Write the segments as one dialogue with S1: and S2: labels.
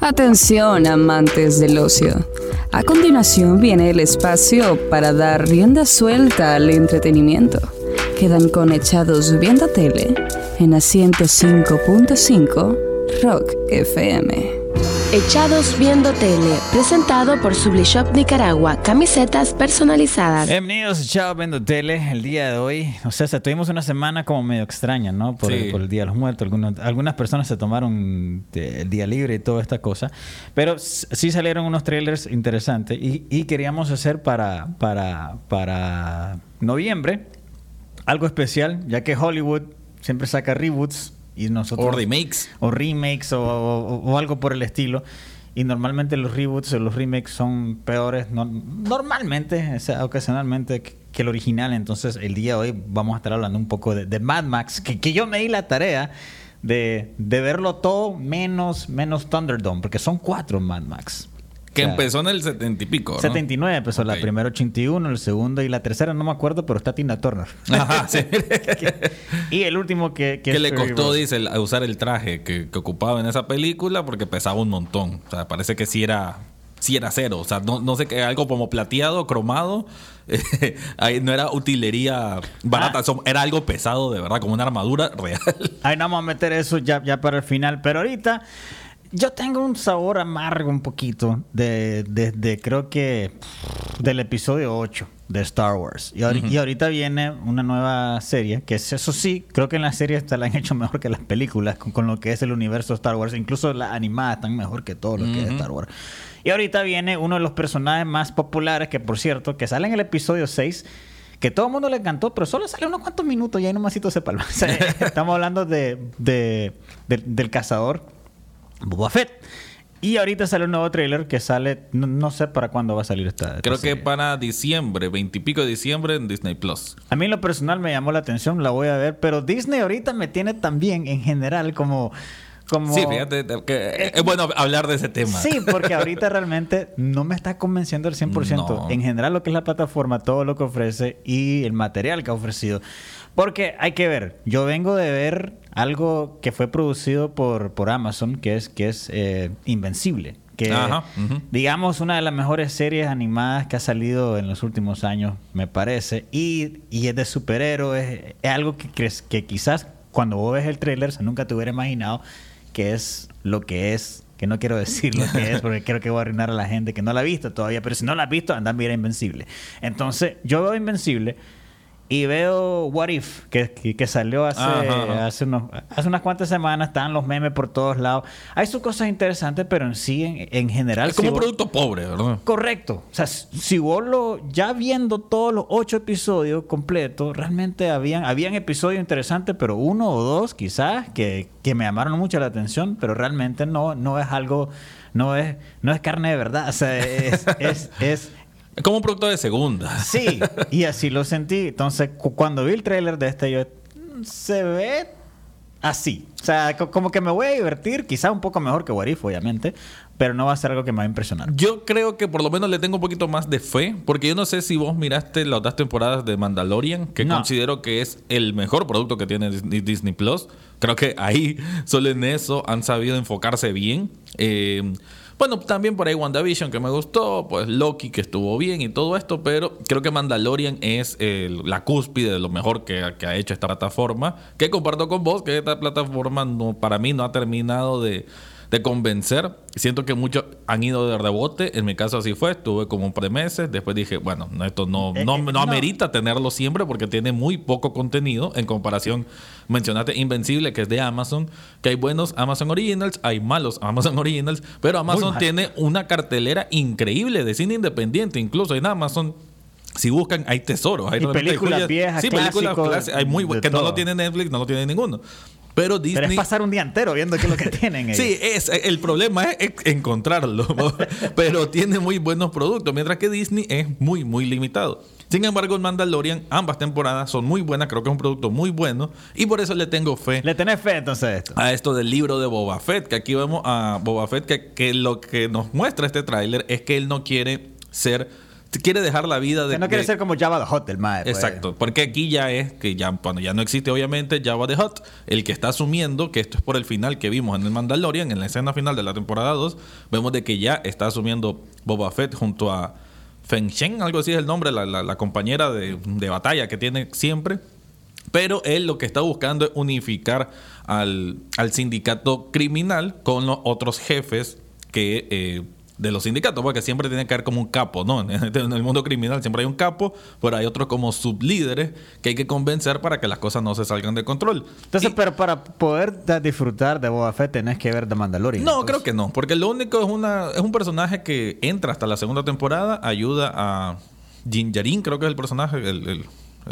S1: Atención, amantes del ocio. A continuación viene el espacio para dar rienda suelta al entretenimiento. Quedan conectados viendo tele en a 105.5 Rock FM.
S2: Echados Viendo Tele, presentado por Sublishop Nicaragua, camisetas personalizadas.
S3: Bienvenidos a Echados Viendo Tele, el día de hoy. O sea, tuvimos una semana como medio extraña, ¿no? Por,
S4: Sí.
S3: por el Día de los Muertos. Algunos- algunas personas se tomaron el día libre y toda esta cosa. Pero sí salieron unos trailers interesantes y, y queríamos hacer para, para, para noviembre algo especial, ya que Hollywood siempre saca reboots y nosotros...
S4: O remakes.
S3: o remakes o, o- o algo por el estilo. Y normalmente los reboots o los remakes son peores, no- normalmente, o sea, ocasionalmente, que, el original. Entonces, el día de hoy vamos a estar hablando un poco de, de Mad Max, que, que yo me di la tarea de, de verlo todo menos, menos Thunderdome, porque son cuatro Mad Max.
S4: Que
S3: O sea,
S4: empezó en el setenta y pico, ¿no?
S3: 79 empezó la primera 81, el segundo y la tercera no me acuerdo, pero está Tina Turner.
S4: Ajá, sí.
S3: y el último que...
S4: que
S3: es
S4: le costó, dice, usar el traje que, que ocupaba en esa película porque pesaba un montón. O sea, parece que sí era, sí era cero. O sea, no, no sé qué, algo como plateado, cromado. Ahí no era utilería barata,
S3: Ah.
S4: era algo pesado de verdad, como una armadura real.
S3: Ahí no vamos a meter eso ya, ya para el final. Pero ahorita yo tengo un sabor amargo un poquito de, de- de creo que del episodio 8 de Star Wars. Y, ahori- y ahorita viene una nueva serie, que es eso sí, creo que en la serie esta la han hecho mejor que las películas con, con lo que es el universo de Star Wars. Incluso las animadas están mejor que todo lo que es Star Wars. Y ahorita viene uno de los personajes más populares, que por cierto, que sale en el episodio 6 que todo el mundo le encantó, pero solo sale unos cuantos minutos y ahí nomasito se palma. O sea, estamos hablando de, de- de- del cazador Boba Fett. Y ahorita sale un nuevo trailer que sale, no, no sé para cuándo va a salir esta. esta
S4: Creo que
S3: serie.
S4: para diciembre, veintipico de diciembre en Disney Plus.
S3: A mí en lo personal me llamó la atención, la voy a ver, pero Disney ahorita me tiene también en general como... como
S4: Sí, fíjate que es bueno hablar de ese tema.
S3: Sí, porque ahorita realmente no me está convenciendo al 100%.
S4: No.
S3: En general lo que es la plataforma, todo lo que ofrece y el material que ha ofrecido. Porque hay que ver, yo vengo de ver algo que fue producido por, por Amazon, que es, que es eh, Invencible. Que
S4: Ajá,
S3: digamos una de las mejores series animadas que ha salido en los últimos años, me parece. Y, y es de superhéroes. Es algo que, crees, que quizás cuando vos ves el tráiler se nunca te hubiera imaginado que es lo que es. Que no quiero decir lo que es porque creo que voy a arruinar a la gente que no la ha visto todavía. Pero si no la has visto, anda a mirar Invencible. Entonces, yo veo Invencible y veo What If, que, que, que salió hace,
S4: Ajá, ajá.
S3: hace, unos, hace unas cuantas semanas. Están los memes por todos lados. Hay sus cosas interesantes, pero en sí, en, en general...
S4: Es como
S3: si
S4: un
S3: vos-
S4: producto pobre, ¿verdad?
S3: Correcto. O sea, si vos lo, ya viendo todos los ocho episodios completos, realmente habían, habían episodios interesantes, pero uno o dos quizás que, que me llamaron mucho la atención, pero realmente no, no es algo, no es, no es carne de verdad. O sea, es- Es
S4: como un producto de segunda.
S3: sí, y así lo sentí. Entonces, cu- cuando vi el tráiler de este, yo "Mm, se ve así. O sea, co- como que me voy a divertir, quizá un poco mejor que What If, obviamente, pero no va a ser algo que me va a impresionar.
S4: Yo creo que por lo menos le tengo un poquito más de fe, porque yo no sé si vos miraste las otras temporadas de Mandalorian, que
S3: No.
S4: considero que es el mejor producto que tiene Disney, Disney Plus. Creo que ahí, solo en eso, han sabido enfocarse bien. Eh, bueno, también por ahí WandaVision, que me gustó, pues Loki, que estuvo bien y todo esto, pero creo que Mandalorian es el- la cúspide de lo mejor que, que ha hecho esta plataforma, que comparto con vos, que esta plataforma no, para mí no ha terminado de de convencer. Siento que muchos han ido de rebote. En mi caso así fue. Estuve como un par de meses. Después dije, bueno, no, esto no,
S3: Eh,
S4: no,
S3: eh,
S4: no
S3: no.
S4: amerita tenerlo siempre porque tiene muy poco contenido en comparación. Mencionaste Invencible, que es de Amazon, que hay buenos Amazon Originals, hay malos Amazon Originals, pero Amazon tiene una cartelera increíble de cine independiente. Incluso en Amazon. Si buscan, hay tesoros. Hay
S3: Y películas viejas,
S4: Sí, películas clásicas. Hay muy que no lo tiene Netflix, no lo tiene ninguno. Pero Disney.
S3: Pero es pasar un día entero viendo qué es lo que tienen ellos.
S4: Sí, es, el problema es encontrarlo, pero tiene muy buenos productos, mientras que Disney es muy, muy limitado. Sin embargo, en Mandalorian, ambas temporadas son muy buenas, creo que es un producto muy bueno, y por eso le tengo fe
S3: ¿Le tenés fe entonces a esto?
S4: a esto del libro de Boba Fett, que aquí vemos a Boba Fett, que, que lo que nos muestra este tráiler es que él no quiere ser quiere dejar la vida de.
S3: Que no quiere
S4: de-
S3: ser como Java the Hot del Mae. pues.
S4: Exacto, porque aquí ya es que ya cuando ya no existe obviamente Java the Hot, el que está asumiendo que esto es por el final que vimos en el Mandalorian, en la escena final de la temporada 2, vemos de que ya está asumiendo Boba Fett junto a Feng Shen, algo así es el nombre, la, la- la compañera de, de batalla que tiene siempre. Pero él lo que está buscando es unificar al, al sindicato criminal con los otros jefes que eh, de los sindicatos, porque siempre tiene que haber como un capo, ¿no? En el mundo criminal siempre hay un capo, pero hay otros como sublíderes que hay que convencer para que las cosas no se salgan de control.
S3: Entonces,
S4: Y-
S3: pero para poder disfrutar de Boba Fett tenés que ver The Mandalorian.
S4: no,
S3: entonces.
S4: creo que no, porque lo único es una es un personaje que entra hasta la segunda temporada, ayuda a Din Djarin, creo que es el personaje, el, el-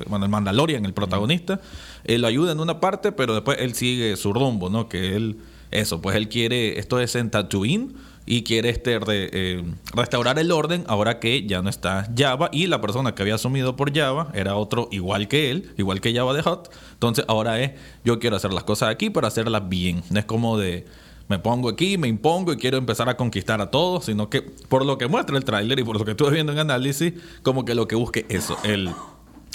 S4: bueno, el Mandalorian, el protagonista, él lo ayuda en una parte, pero después él sigue su rumbo, ¿no? Que él, eso, pues él quiere, esto es en Tatooine y quiere este eh, restaurar el orden ahora que ya no está Java y la persona que había asumido por Java era otro igual que él, igual que Java de Hot. Entonces ahora es, yo quiero hacer las cosas aquí para hacerlas bien. No es como de me pongo aquí, me impongo y quiero empezar a conquistar a todos, sino que por lo que muestra el tráiler y por lo que estuve viendo en análisis, como que lo que busque eso, el,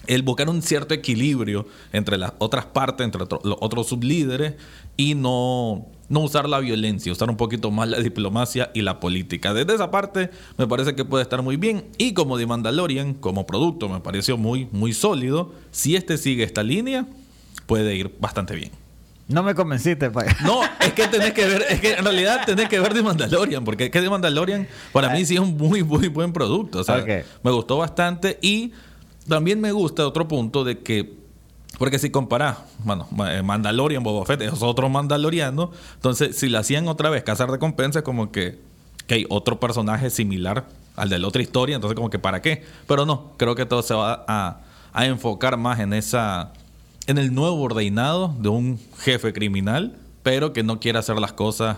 S4: el buscar un cierto equilibrio entre las otras partes, entre los otros sublíderes y no, no usar la violencia, usar un poquito más la diplomacia y la política. Desde esa parte me parece que puede estar muy bien y como The Mandalorian, como producto, me pareció muy, muy sólido. Si este sigue esta línea, puede ir bastante bien.
S3: No me convenciste, pa.
S4: No, es que tenés que ver, es que en realidad tenés que ver The Mandalorian, porque es que The Mandalorian para mí sí es un muy, muy buen producto. O sea, me gustó bastante y también me gusta otro punto de que, porque si comparás, bueno, eh, Mandalorian, Boba Fett es otro Mandaloriano, entonces si la hacían otra vez, cazar recompensas, como que, que hay otro personaje similar al de la otra historia, entonces como que para qué. Pero no, creo que todo se va a, a enfocar más en esa en el nuevo ordenado de un jefe criminal, pero que no quiere hacer las cosas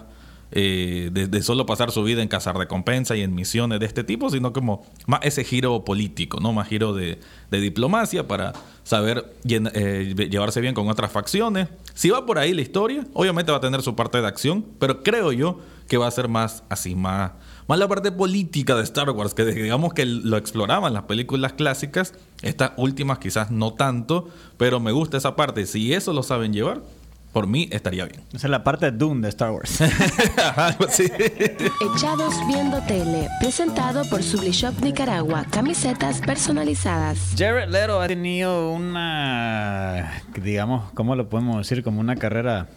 S4: eh, de, solo pasar su vida en cazar recompensa y en misiones de este tipo, sino como más ese giro político, ¿no? Más giro de, diplomacia para saber eh, llevarse bien con otras facciones. Si va por ahí la historia, obviamente va a tener su parte de acción, pero creo yo que va a ser más así, más, más la parte política de Star Wars, que digamos que lo exploraban las películas clásicas, estas últimas quizás no tanto, pero me gusta esa parte. Si eso lo saben llevar, por mí estaría bien.
S3: Esa es la parte de Doom de Star Wars.
S4: Algo así.
S2: Echados Viendo Tele, presentado por Sublishop Nicaragua, camisetas personalizadas.
S3: Jared Leto ha tenido una, digamos, ¿cómo lo podemos decir? Como una carrera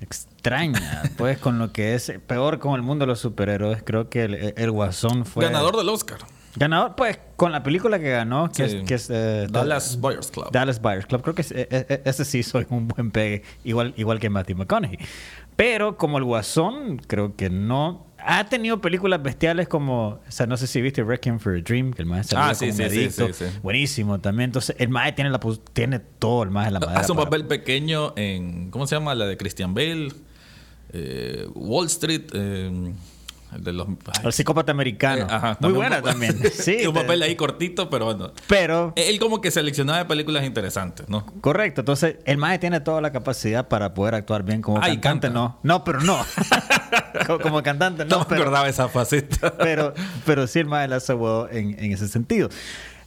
S3: extraña, pues con lo que es peor con el mundo de los superhéroes. Creo que el, el Guasón fue...
S4: Ganador del Oscar.
S3: Ganador, pues, con la película que ganó, que
S4: Sí.
S3: es... Que es eh,
S4: Dallas Buyers Club.
S3: Dallas Buyers Club. Creo que ese, e- e- ese sí soy un buen pegue, igual, igual que Matthew McConaughey. Pero como el Guasón, creo que no... Ha tenido películas bestiales como... O sea, no sé si viste Requiem for a Dream, que el maestro
S4: Ah, sí, sí, sí, sí, sí.
S3: Buenísimo también. Entonces, el mae tiene, la, tiene todo el mae en la madera.
S4: Hace un
S3: para-
S4: papel pequeño en. ¿Cómo se llama? La de Christian Bale. eh, Wall Street. Eh, el de los. ay,
S3: El psicópata americano.
S4: eh, ajá,
S3: Muy buena también. Sí.
S4: un papel ahí cortito, pero bueno.
S3: Pero...
S4: Él como que seleccionaba películas interesantes, ¿no?
S3: Correcto, entonces el mae tiene toda la capacidad para poder actuar bien como
S4: Ah,
S3: cantante,
S4: canta.
S3: no. No, pero no. como, como cantante, no.
S4: No, me
S3: pero,
S4: acordaba esa faceta.
S3: pero, pero sí el mae la hace huevo en, en ese sentido.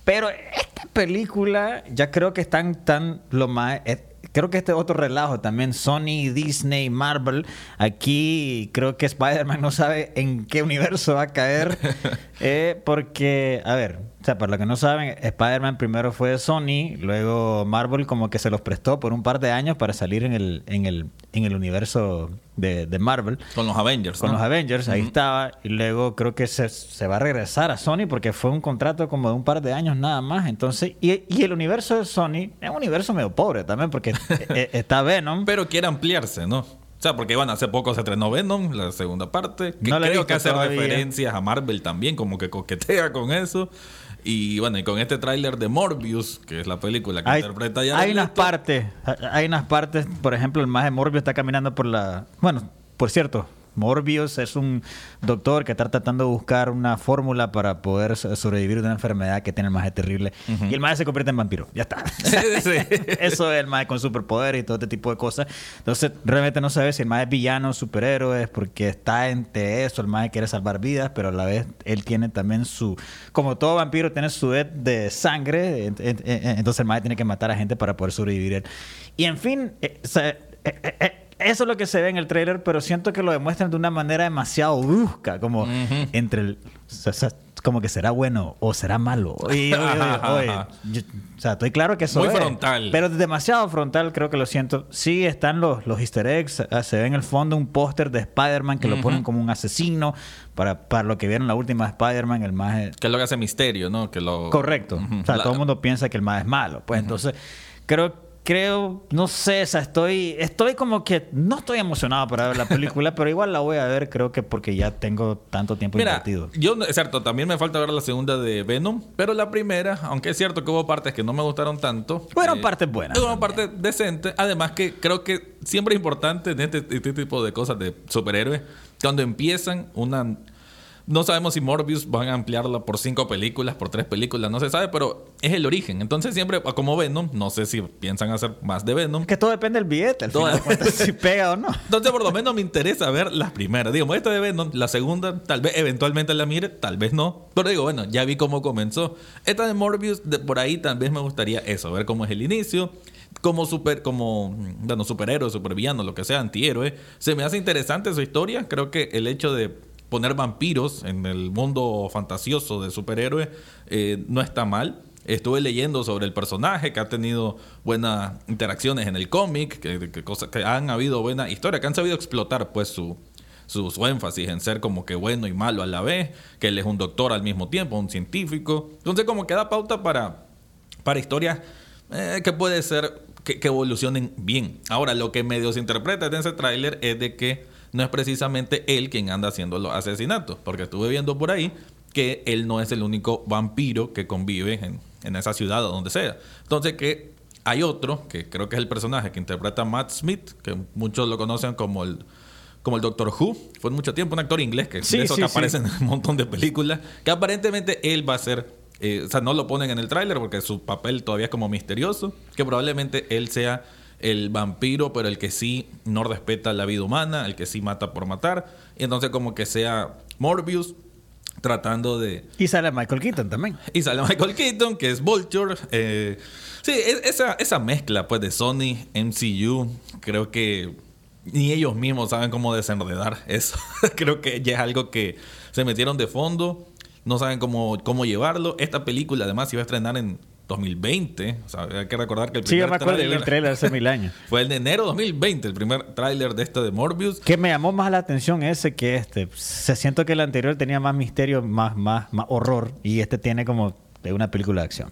S3: Pero esta película, ya creo que están tan lo más. eh, Creo que este otro relajo también, Sony, Disney, Marvel. Aquí creo que Spider-Man no sabe en qué universo va a caer. eh, porque, a ver, o sea, para los que no saben, Spider-Man primero fue de Sony, luego Marvel como que se los prestó por un par de años para salir en el, en el, en el universo de, de Marvel
S4: Con los Avengers.
S3: con
S4: ¿no?
S3: los Avengers, ahí estaba, y luego creo que se, se va a regresar a Sony porque fue un contrato como de un par de años nada más, entonces, y, y el universo de Sony es un universo medio pobre también porque eh, está Venom,
S4: Pero quiere ampliarse, ¿no? O sea, porque bueno, hace poco se estrenó Venom, la segunda parte, que
S3: No
S4: creo que hace
S3: todavía.
S4: referencias a Marvel también, como que coquetea con eso. Y bueno, y con este tráiler de Morbius, que es la película que
S3: hay,
S4: interpreta ya
S3: hay unas partes, hay unas partes, por ejemplo, el más de Morbius está caminando por la, bueno, por cierto, Morbius es un doctor que está tratando de buscar una fórmula para poder so- sobrevivir de una enfermedad que tiene el maje terrible. Y el maje se convierte en vampiro. Ya está. Eso es el maje con superpoder y todo este tipo de cosas. Entonces, realmente no sabes si el maje es villano, superhéroe, porque está entre eso. El maje quiere salvar vidas, pero a la vez él tiene también su. Como todo vampiro, tiene su sed de sangre. en- en- en- Entonces, el maje tiene que matar a gente para poder sobrevivir él. Y en fin, eh, o sea, eh, eh, eh, eso es lo que se ve en el trailer, pero siento que lo demuestran de una manera demasiado brusca, como entre el, o sea, como que será bueno o será malo. Oye, oye, oye, yo- o sea, estoy claro que eso
S4: Muy
S3: es,
S4: frontal.
S3: pero demasiado frontal, creo que lo siento. Sí, están los, los easter eggs, ah, se ve en el fondo un póster de Spider-Man que lo ponen como un asesino, para, para lo que vieron la última de Spider-Man, el más...
S4: Que es lo que hace misterio, ¿no? Que lo...
S3: Correcto. O sea,
S4: La-
S3: todo el mundo piensa que el más es malo. Pues entonces, creo, creo, no sé, o sea, estoy, estoy como que no estoy emocionado para ver la película, pero igual la voy a ver, creo que porque ya tengo tanto tiempo
S4: Mira,
S3: invertido.
S4: yo, es cierto, también me falta ver la segunda de Venom, pero la primera, aunque es cierto que hubo partes que no me gustaron tanto.
S3: Fueron
S4: eh,
S3: partes buenas
S4: Fueron partes decentes. Además que creo que siempre es importante en este, este tipo de cosas de superhéroes, cuando empiezan una... No sabemos si Morbius van a ampliarla por cinco películas, por tres películas, no se sabe, pero es el origen. Entonces siempre, como Venom, no sé si piensan hacer más de Venom.
S3: Es que todo depende del billete, al
S4: Todo-
S3: final si pega o no.
S4: Entonces, por lo menos me interesa ver las primeras. Digo, esta de Venom, la segunda, tal vez eventualmente la mire, tal vez no. Pero digo, bueno, ya vi cómo comenzó. Esta de Morbius, de por ahí tal vez me gustaría eso, ver cómo es el inicio. Como super, como, bueno, superhéroe, supervillano, lo que sea, antihéroe. Se me hace interesante su historia. Creo que el hecho de poner vampiros en el mundo fantasioso de superhéroe eh, no está mal. Estuve leyendo sobre el personaje que ha tenido buenas interacciones en el cómic, que, que, han habido buena historia, que han sabido explotar pues su, su, énfasis en ser como que bueno y malo a la vez, que él es un doctor al mismo tiempo, un científico. Entonces como que da pauta para, para historias eh, que puede ser que, que evolucionen bien. Ahora, lo que medio se interpreta en ese tráiler es de que no es precisamente él quien anda haciendo los asesinatos, porque estuve viendo por ahí que él no es el único vampiro que convive en, en esa ciudad o donde sea. Entonces que hay otro, que creo que es el personaje que interpreta Matt Smith, que muchos lo conocen como el como el Doctor Who, fue mucho tiempo un actor inglés que
S3: Sí,
S4: de eso
S3: sí,
S4: que
S3: sí.
S4: aparece en un montón de películas, que aparentemente él va a ser, eh, o sea, no lo ponen en el tráiler porque su papel todavía es como misterioso, que probablemente él sea el vampiro, pero el que sí no respeta la vida humana, el que sí mata por matar, y entonces como que sea Morbius tratando de...
S3: Y sale Michael Keaton también.
S4: Y sale Michael Keaton, que es Vulture. eh, sí, es- esa, esa mezcla pues de Sony, MCU, creo que ni ellos mismos saben cómo desenredar eso. creo que ya es algo que se metieron de fondo, no saben cómo, cómo llevarlo. Esta película además se iba a estrenar en 2020. O sea, hay que recordar que el
S3: Sí, yo
S4: primer
S3: me acuerdo trailer hace mil años.
S4: fue el de enero de 2020, el primer tráiler de este de Morbius.
S3: Que me llamó más la atención ese que este. Se siento que el anterior tenía más misterio, más, más, más horror. Y este tiene como de una película de acción.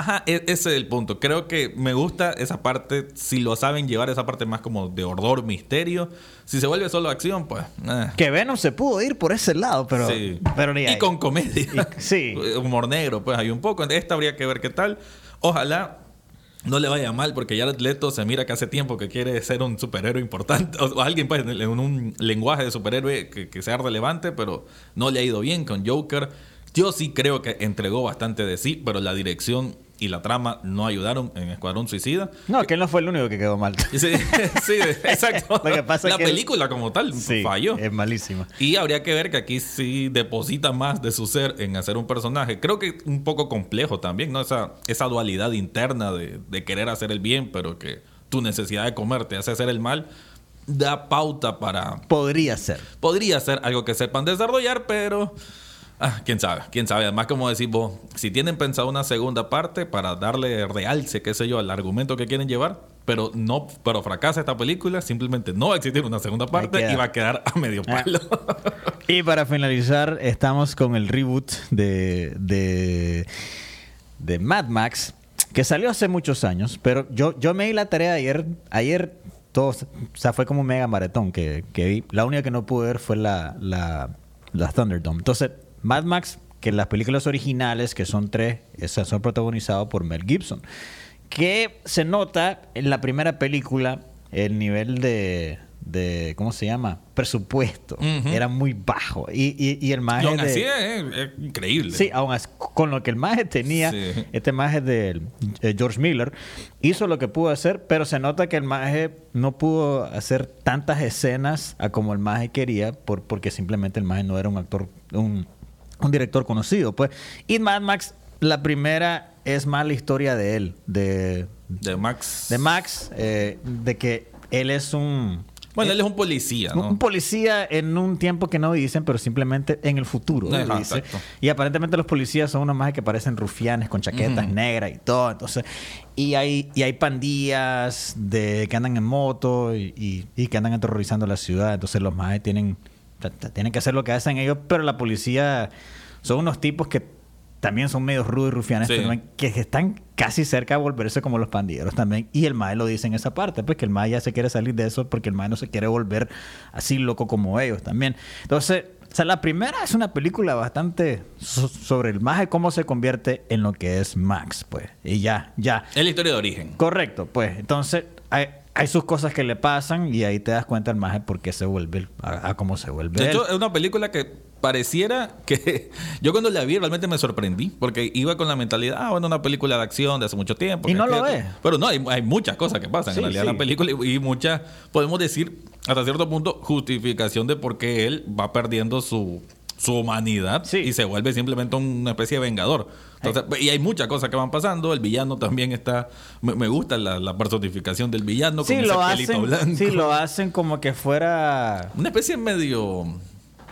S4: Ajá, e- ese es el punto. Creo que me gusta esa parte, si lo saben llevar, esa parte más como de horror, misterio. Si se vuelve solo acción, pues... eh.
S3: Que Venom se pudo ir por ese lado, pero.
S4: Sí.
S3: pero ni
S4: y con comedia.
S3: Y- sí.
S4: Humor negro, pues hay un poco. Esta habría que ver qué tal. Ojalá no le vaya mal, porque Jared Leto se mira que hace tiempo que quiere ser un superhéroe importante. O, o alguien, pues, en un lenguaje de superhéroe que, que sea relevante, pero no le ha ido bien con Joker. Yo sí creo que entregó bastante de sí, pero la dirección y la trama no ayudaron en Escuadrón Suicida.
S3: No, que él no fue el único que quedó mal.
S4: Sí, sí, exacto.
S3: Lo que pasa es
S4: la
S3: él-
S4: película como tal
S3: Sí,
S4: falló.
S3: es malísima.
S4: Y habría que ver que aquí sí deposita más de su ser en hacer un personaje. Creo que un poco complejo también, ¿no? Esa, esa dualidad interna de, de querer hacer el bien, pero que tu necesidad de comer te hace hacer el mal, da pauta para...
S3: Podría ser.
S4: Podría ser algo que sepan desarrollar, pero... Ah, quién sabe, quién sabe. Además, como decís vos, si tienen pensado una segunda parte para darle realce, qué sé yo, al argumento que quieren llevar, pero no, pero fracasa esta película, simplemente no va a existir una segunda parte y va a quedar a medio
S3: Ah.
S4: palo.
S3: Y para finalizar, estamos con el reboot de, de, de Mad Max, que salió hace muchos años, pero yo, yo me di la tarea ayer, ayer todo, o sea, fue como un mega maratón que, que vi. La única que no pude ver fue la, la, la Thunderdome. Entonces, Mad Max, que las películas originales, que son tres, esas son protagonizadas por Mel Gibson, que se nota en la primera película el nivel de, de ¿cómo se llama? Presupuesto. Era muy bajo. Y, y, y el
S4: Y
S3: maje
S4: aún
S3: de-
S4: así es, es increíble.
S3: Sí, aún así, con lo que el maje tenía,
S4: Sí.
S3: este maje de eh, George Miller, hizo lo que pudo hacer, pero se nota que el maje no pudo hacer tantas escenas a como el maje quería, por, porque simplemente el maje no era un actor, un, un director conocido. Pues. Y Mad Max, la primera es más la historia de él, de,
S4: De Max.
S3: de Max, eh, de que él es un...
S4: Bueno, él es un policía, ¿no?
S3: Un policía en un tiempo que no dicen, pero simplemente en el futuro. dice. Y aparentemente los policías son unos más que parecen rufianes con chaquetas negras y todo. Entonces, y hay, y hay pandillas de que andan en moto y, y- y que andan aterrorizando la ciudad. Entonces los más tienen, tienen que hacer lo que hacen ellos, pero la policía son unos tipos que también son medio rudos y rufianes,
S4: Sí.
S3: pero también que están casi cerca de volverse como los pandilleros también. Y el mae lo dice en esa parte, pues que el mae ya se quiere salir de eso porque el mae no se quiere volver así loco como ellos también. Entonces, o sea, la primera es una película bastante so- sobre el maje, cómo se convierte en lo que es Max, pues. Y ya, ya.
S4: Es la historia de origen.
S3: Correcto, pues. Entonces, hay, hay sus cosas que le pasan y ahí te das cuenta el maje por qué se vuelve a, a cómo se vuelve.
S4: De
S3: él.
S4: hecho, es una película que pareciera que yo cuando la vi realmente me sorprendí porque iba con la mentalidad, ah, bueno, una película de acción de hace mucho tiempo.
S3: Y no lo
S4: aquello".
S3: es.
S4: Pero no, hay, hay muchas cosas que pasan
S3: Sí,
S4: en realidad
S3: sí.
S4: en la película y, y muchas, podemos decir, hasta cierto punto, justificación de por qué él va perdiendo su, su humanidad
S3: Sí.
S4: y se vuelve simplemente una especie de vengador. Entonces, y hay muchas cosas que van pasando. El villano también está. Me, me gusta la, la personificación del villano
S3: sí,
S4: con
S3: lo
S4: ese pelito
S3: hacen,
S4: blanco.
S3: sí, lo hacen como que fuera...
S4: Una especie medio.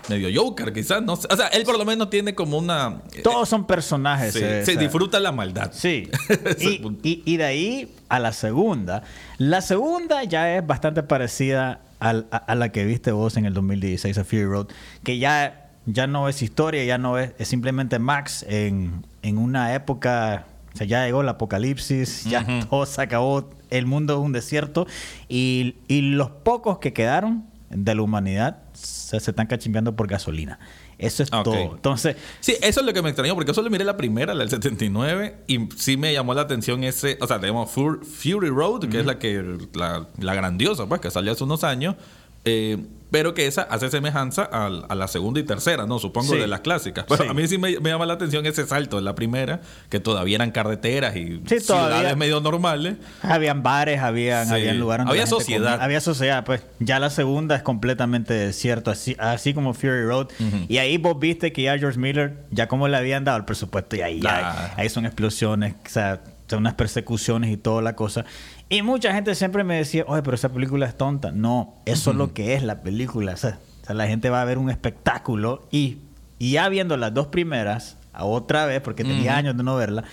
S4: medio Joker, quizás. No sé. O sea, él por lo menos tiene como una.
S3: Todos son personajes.
S4: Sí,
S3: eh,
S4: se
S3: o sea,
S4: disfruta la maldad.
S3: Sí. Y, y- y de ahí a la segunda. La segunda ya es bastante parecida al- a, a la que viste vos en el 2016 a Fury Road, que ya, ya no es historia, ya no es, es simplemente Max en, en una época, o sea, ya llegó el apocalipsis, ya todo se acabó, el mundo es un desierto y, y los pocos que quedaron de la humanidad se, se están cachimbeando por gasolina. Eso es todo. Entonces,
S4: Sí, eso es lo que me extrañó, porque yo solo miré la primera, la del 79, y sí me llamó la atención ese, o sea, tenemos Fur- Fury Road, que es la que, la, la grandiosa, pues, que salió hace unos años, eh, pero que esa hace semejanza al- a, la segunda y tercera, ¿no? Supongo
S3: Sí.
S4: de las clásicas. Pero
S3: Sí.
S4: a mí sí me, me llama la atención ese salto de la primera, que todavía eran carreteras y
S3: Sí,
S4: ciudades medio normales.
S3: Habían bares, habían, habían lugares donde
S4: Había sociedad.
S3: comía. Había sociedad, pues. Ya la segunda es completamente desierto, así, así como Fury Road. Y ahí vos viste que ya George Miller, ya como le habían dado el presupuesto, y ahí, ya-
S4: Ah.
S3: ahí son explosiones, o sea, son unas persecuciones y toda la cosa. Y mucha gente siempre me decía, oye, pero esa película es tonta. No, eso es lo que es la película. O sea, o sea, la gente va a ver un espectáculo y, y ya viendo las dos primeras, a otra vez, porque tenía años de no verla,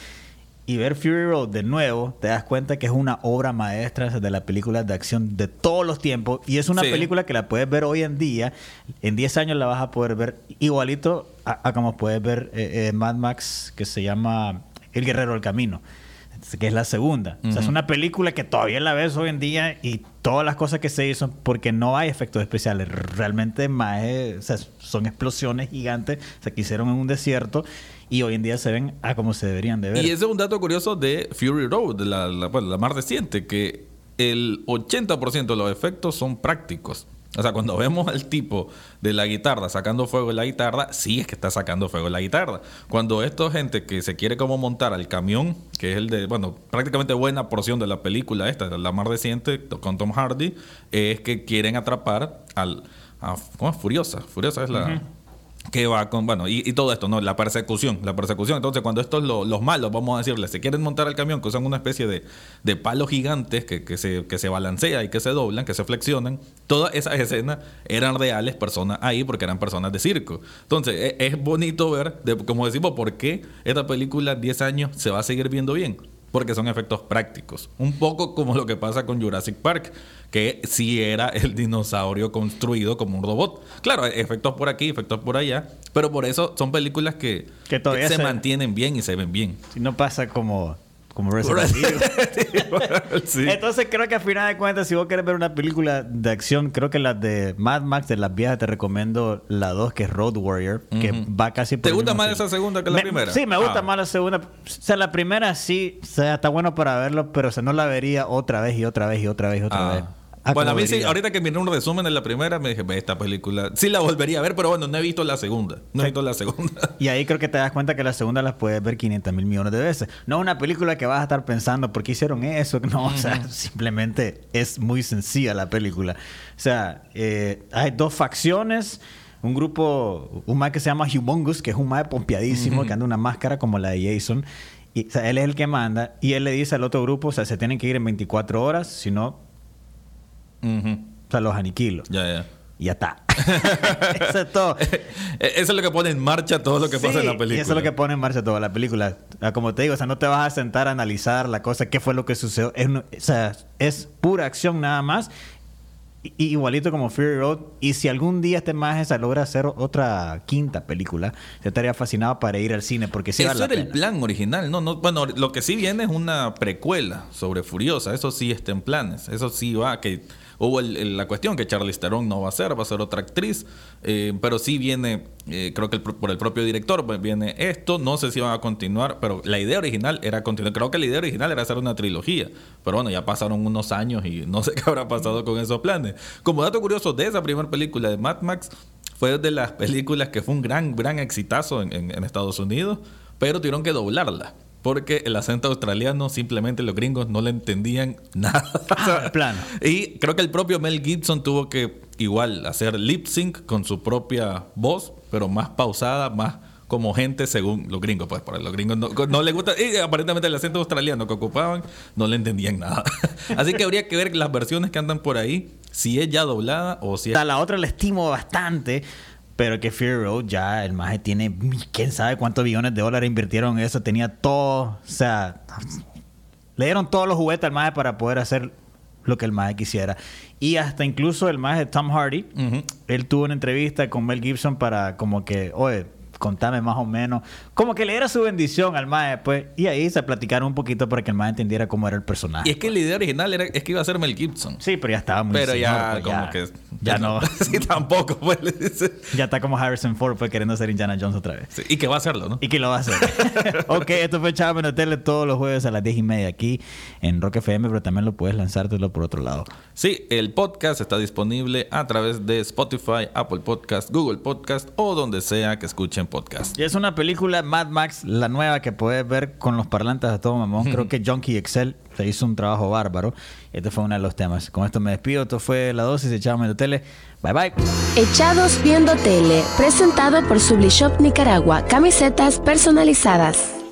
S3: y ver Fury Road de nuevo, te das cuenta que es una obra maestra de las películas de acción de todos los tiempos. Y es una
S4: Sí.
S3: película que la puedes ver hoy en día. En 10 años la vas a poder ver igualito a, a como puedes ver eh, eh, Mad Max, que se llama El Guerrero del Camino, que es la segunda. O sea, es una película que todavía la ves hoy en día y todas las cosas que se hizo, porque no hay efectos especiales. Realmente más, eh, o sea, son explosiones gigantes, se que hicieron en un desierto y hoy en día se ven a como se deberían de ver.
S4: Y ese es un dato curioso de Fury Road, de la, la, bueno, la más reciente, que el 80% de los efectos son prácticos. O sea, cuando vemos al tipo de la guitarra sacando fuego de la guitarra, sí es que está sacando fuego de la guitarra. Cuando esto gente que se quiere como montar al camión, que es el de, bueno, prácticamente buena porción de la película esta, la más reciente con Tom Hardy, es que quieren atrapar al... ¿Cómo es? Furiosa. Furiosa es la que va con, bueno, y, y todo esto, ¿no? La persecución, la persecución. Entonces, cuando estos, lo- los malos, vamos a decirles, se quieren montar al camión, que usan una especie de, de palos gigantes que, que se, que se balancea y que se doblan, que se flexionan, todas esas escenas eran reales personas ahí porque eran personas de circo. Entonces, e- es, bonito ver, de- como decimos, por qué esta película en 10 años se va a seguir viendo bien. Porque son efectos prácticos. Un poco como lo que pasa con Jurassic Park, que sí era el dinosaurio construido como un robot. Claro, efectos por aquí, efectos por allá, pero por eso son películas que,
S3: Que todavía
S4: se,
S3: se-
S4: mantienen bien y se ven bien.
S3: Si no pasa como, como Resident Evil.
S4: Sí.
S3: Entonces creo que al final de cuentas, si vos querés ver una película de acción, creo que las de Mad Max, de las viejas, te recomiendo la 2, que es Road Warrior, que va casi por
S4: ¿Te gusta más esa segunda que la
S3: Me-
S4: primera?
S3: Sí, me gusta
S4: Ah.
S3: más la segunda. O sea, la primera sí, o sea, está bueno para verlo, pero o sea, no la vería otra vez y otra vez y otra vez y otra
S4: Ah.
S3: vez. A
S4: Bueno, a mí sí, ahorita que miré un resumen de la primera, me dije, esta película. Sí la volvería a ver, pero bueno, no he visto la segunda. No he visto la segunda.
S3: Y ahí creo que te das cuenta que la segunda las puedes ver 500 mil millones de veces. No una película que vas a estar pensando, ¿por qué hicieron eso? No, o sea, simplemente es muy sencilla la película. O sea, eh, hay dos facciones. Un grupo, un mae que se llama Humongous, que es un mae pompeadísimo, que anda una máscara como la de Jason. Y, o sea, él es el que manda. Y él le dice al otro grupo, o sea, se tienen que ir en 24 horas, si no, O sea, los aniquilo.
S4: Ya, ya.
S3: Y ya está. eso es todo.
S4: Eh, Eso es lo que pone en marcha todo lo que pasa en la película.
S3: Y eso es lo que pone en marcha toda la película. Ah, Como te digo, o sea, no te vas a sentar a analizar la cosa, qué fue lo que sucedió. Es, o sea, es pura acción nada más. Y, igualito como Fury Road. Y si algún día este más logra hacer otra quinta película, yo estaría fascinado para ir al cine porque sí
S4: Eso
S3: vale la
S4: era el plan original. No, no, bueno, lo que sí viene es una precuela sobre Furiosa. Eso sí está en planes. Eso sí va. Que hubo el- el- la cuestión que Charlize Theron no va a ser, va a ser otra actriz. Eh, pero sí viene, eh, creo que por el propio director pues, viene esto. No sé si van a continuar, pero la idea original era continuar. Creo que la idea original era hacer una trilogía. Pero bueno, ya pasaron unos años y no sé qué habrá pasado con esos planes. Como dato curioso de esa primera película de Mad Max, fue de las películas que fue un gran, gran exitazo en Estados Unidos, pero tuvieron que doblarla. Porque el acento australiano simplemente los gringos no le entendían nada.
S3: Plano.
S4: Y creo que el propio Mel Gibson tuvo que igual hacer lip sync con su propia voz, pero más pausada, más como gente según los gringos. Pues para los gringos no, no les gusta. Y aparentemente el acento australiano que ocupaban no le entendían nada. Así que habría que ver las versiones que andan por ahí, si es ya doblada o si es
S3: sea, la otra le estimo bastante, pero que Fury Road ya el maje tiene quién sabe cuántos billones de dólares invirtieron en eso, tenía todo, o sea, le dieron todos los juguetes al maje para poder hacer lo que el maje quisiera. Y hasta incluso el maje Tom Hardy,
S4: Ujú.
S3: él tuvo una entrevista con Mel Gibson para como que, oye, contame más o menos, como que le diera su bendición al maje, pues, y ahí se platicaron un poquito para que el maje entendiera cómo era el personaje.
S4: Y es que la idea original era, es que iba a ser Mel Gibson.
S3: Sí, pero ya estaba muy
S4: Pero
S3: señor,
S4: ya
S3: pues,
S4: como
S3: ya-
S4: que...
S3: ya no.
S4: sí, tampoco, pues.
S3: Ya está como Harrison Ford fue queriendo ser Indiana Jones otra vez.
S4: Sí, y que va a hacerlo, ¿no?
S3: Y que lo va a hacer. ok, esto fue Chavo en Tele todos los jueves a las 10 y media aquí en Rock FM, pero también lo puedes lanzártelo por otro lado.
S4: Sí, el podcast está disponible a través de Spotify, Apple Podcast, Google Podcast o donde sea que escuchen podcast.
S3: Y es una película Mad Max, la nueva que puedes ver con los parlantes a todo mamón. Creo que Junkie Excel se hizo un trabajo bárbaro. Este fue uno de los temas. Con esto me despido. Esto fue La Dosis de Chavo en Tele. Bye bye.
S2: Echados Viendo Tele, presentado por Sublishop Nicaragua, camisetas personalizadas.